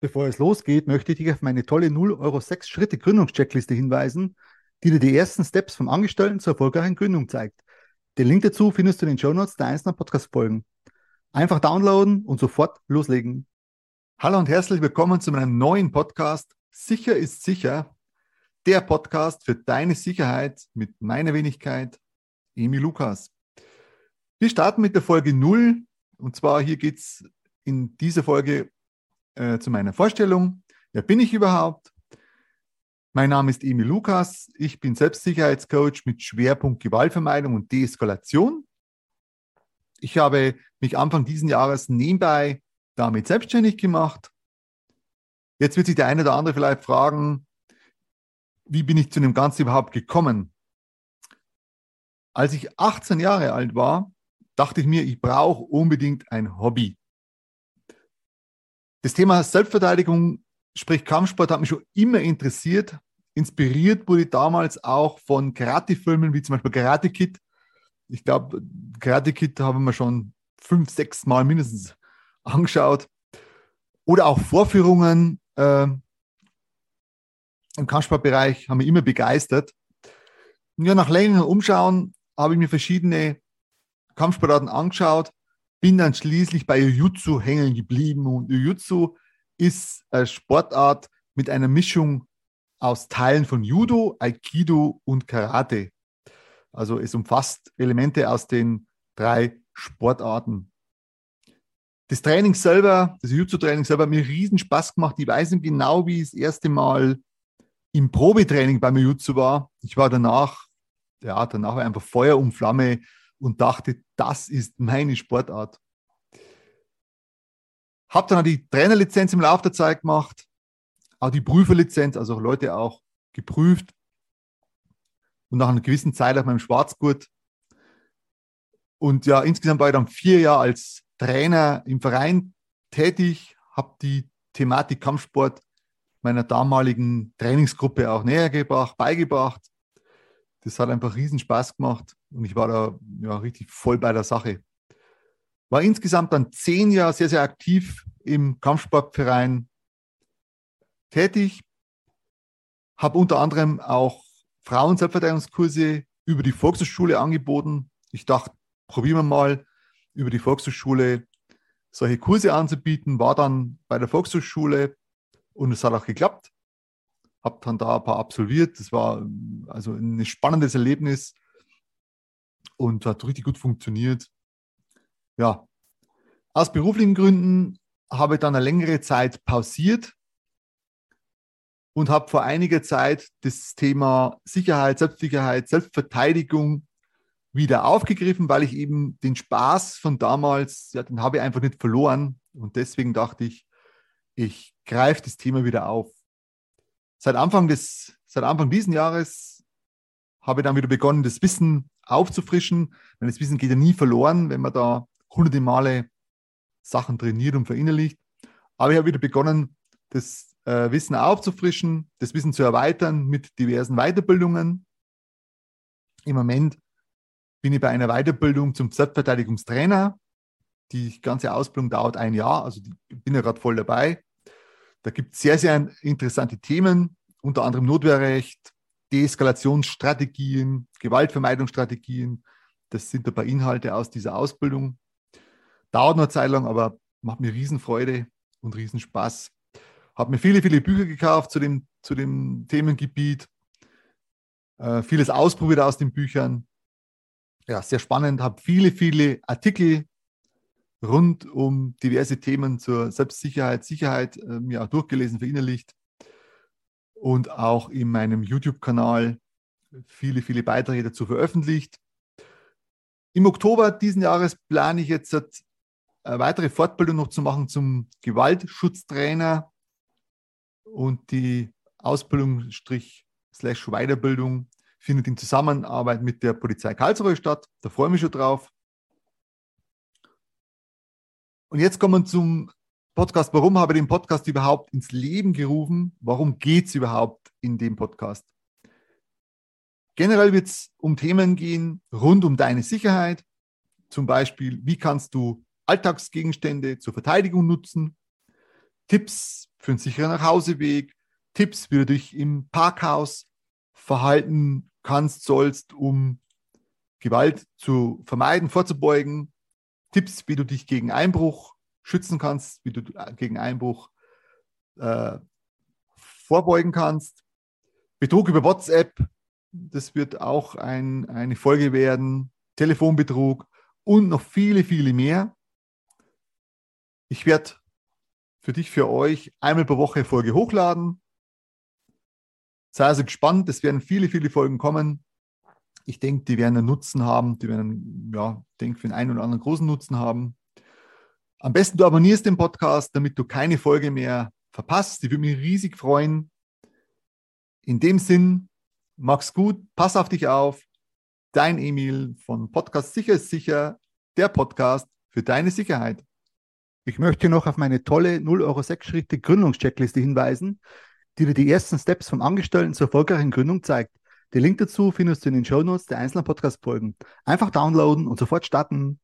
Bevor es losgeht, möchte ich dich auf meine tolle 0 Euro 6 Schritte Gründungscheckliste hinweisen, die dir die ersten Steps vom Angestellten zur erfolgreichen Gründung zeigt. Den Link dazu findest du in den Show Notes der einzelnen Podcast-Folgen. Einfach downloaden und sofort loslegen. Hallo und herzlich willkommen zu meinem neuen Podcast Sicher ist sicher. Der Podcast für deine Sicherheit mit meiner Wenigkeit, Emi Lukas. Wir starten mit der Folge 0 und zwar hier geht es in dieser Folge äh, zu meiner Vorstellung. Wer bin ich überhaupt? Mein Name ist Emil Lukas. Ich bin Selbstsicherheitscoach mit Schwerpunkt Gewaltvermeidung und Deeskalation. Ich habe mich Anfang dieses Jahres nebenbei damit selbstständig gemacht. Jetzt wird sich der eine oder andere vielleicht fragen, wie bin ich zu dem Ganzen überhaupt gekommen? Als ich 18 Jahre alt war, dachte ich mir, ich brauche unbedingt ein Hobby. Das Thema Selbstverteidigung, sprich Kampfsport, hat mich schon immer interessiert. Inspiriert wurde ich damals auch von Karate-Filmen wie zum Beispiel Karate Kid. Ich glaube, Karate Kid haben wir schon fünf, sechs Mal mindestens angeschaut. Oder auch Vorführungen äh, im Kampfsportbereich haben mich immer begeistert. Ja, nach längerem Umschauen habe ich mir verschiedene Kampfsportarten angeschaut bin dann schließlich bei Jiu-Jitsu hängen geblieben. Und Jiu-Jitsu ist eine Sportart mit einer Mischung aus Teilen von Judo, Aikido und Karate. Also es umfasst Elemente aus den drei Sportarten. Das Training selber, das Jiu-Jitsu-Training selber hat mir riesen Spaß gemacht. Ich weiß nicht genau, wie ich das erste Mal im Probetraining beim Jiu-Jitsu war. Ich war danach, ja, danach war einfach Feuer und Flamme und dachte, das ist meine Sportart. Habe dann die Trainerlizenz im Laufe der Zeit gemacht, auch die Prüferlizenz, also Leute auch geprüft. Und nach einer gewissen Zeit auf meinem Schwarzgurt. Und ja, insgesamt war ich dann vier Jahre als Trainer im Verein tätig, habe die Thematik Kampfsport meiner damaligen Trainingsgruppe auch näher gebracht, beigebracht. Das hat einfach riesen Spaß gemacht und ich war da ja, richtig voll bei der Sache. War insgesamt dann zehn Jahre sehr, sehr aktiv im Kampfsportverein tätig. Habe unter anderem auch Frauen-Selbstverteidigungskurse über die Volkshochschule angeboten. Ich dachte, probieren wir mal über die Volkshochschule solche Kurse anzubieten. War dann bei der Volkshochschule und es hat auch geklappt. Habe dann da ein paar absolviert. Das war also ein spannendes Erlebnis und hat richtig gut funktioniert. Ja, aus beruflichen Gründen habe ich dann eine längere Zeit pausiert und habe vor einiger Zeit das Thema Sicherheit, Selbstsicherheit, Selbstverteidigung wieder aufgegriffen, weil ich eben den Spaß von damals, ja, den habe ich einfach nicht verloren. Und deswegen dachte ich, ich greife das Thema wieder auf. Seit Anfang des, seit Anfang diesen Jahres habe dann wieder begonnen, das Wissen aufzufrischen. Denn das Wissen geht ja nie verloren, wenn man da hunderte Male Sachen trainiert und verinnerlicht. Aber ich habe wieder begonnen, das äh, Wissen aufzufrischen, das Wissen zu erweitern mit diversen Weiterbildungen. Im Moment bin ich bei einer Weiterbildung zum Selbstverteidigungstrainer. Die ganze Ausbildung dauert ein Jahr, also bin ja gerade voll dabei. Da gibt es sehr, sehr interessante Themen, unter anderem Notwehrrecht, Deeskalationsstrategien, Gewaltvermeidungsstrategien. Das sind ein paar Inhalte aus dieser Ausbildung. Dauert noch eine Zeit lang, aber macht mir Riesenfreude und Riesenspaß. Habe mir viele, viele Bücher gekauft zu dem, zu dem Themengebiet. Äh, vieles ausprobiert aus den Büchern. Ja, sehr spannend. Habe viele, viele Artikel rund um diverse Themen zur Selbstsicherheit, Sicherheit äh, mir auch durchgelesen, verinnerlicht und auch in meinem YouTube-Kanal viele, viele Beiträge dazu veröffentlicht. Im Oktober diesen Jahres plane ich jetzt eine weitere Fortbildung noch zu machen zum Gewaltschutztrainer und die Ausbildung slash Weiterbildung findet in Zusammenarbeit mit der Polizei Karlsruhe statt. Da freue ich mich schon drauf. Und jetzt kommen wir zum Podcast. Warum habe ich den Podcast überhaupt ins Leben gerufen? Warum geht es überhaupt in dem Podcast? Generell wird es um Themen gehen rund um deine Sicherheit. Zum Beispiel, wie kannst du Alltagsgegenstände zur Verteidigung nutzen? Tipps für einen sicheren Nachhauseweg, Tipps, wie du dich im Parkhaus verhalten kannst, sollst, um Gewalt zu vermeiden, vorzubeugen, Tipps, wie du dich gegen Einbruch schützen kannst, wie du gegen Einbruch äh, vorbeugen kannst. Betrug über WhatsApp, das wird auch ein, eine Folge werden. Telefonbetrug und noch viele, viele mehr. Ich werde für dich, für euch einmal pro Woche Folge hochladen. Sei also gespannt, es werden viele, viele Folgen kommen. Ich denke, die werden einen Nutzen haben, die werden, ja, denke, für den einen oder anderen großen Nutzen haben. Am besten du abonnierst den Podcast, damit du keine Folge mehr verpasst. Ich würde mich riesig freuen. In dem Sinn, mach's gut, pass auf dich auf. Dein Emil von Podcast Sicher ist sicher, der Podcast für deine Sicherheit. Ich möchte noch auf meine tolle 0 Euro 6 Schritte Gründungscheckliste hinweisen, die dir die ersten Steps vom Angestellten zur erfolgreichen Gründung zeigt. Den Link dazu findest du in den Shownotes der einzelnen Podcast-Folgen. Einfach downloaden und sofort starten.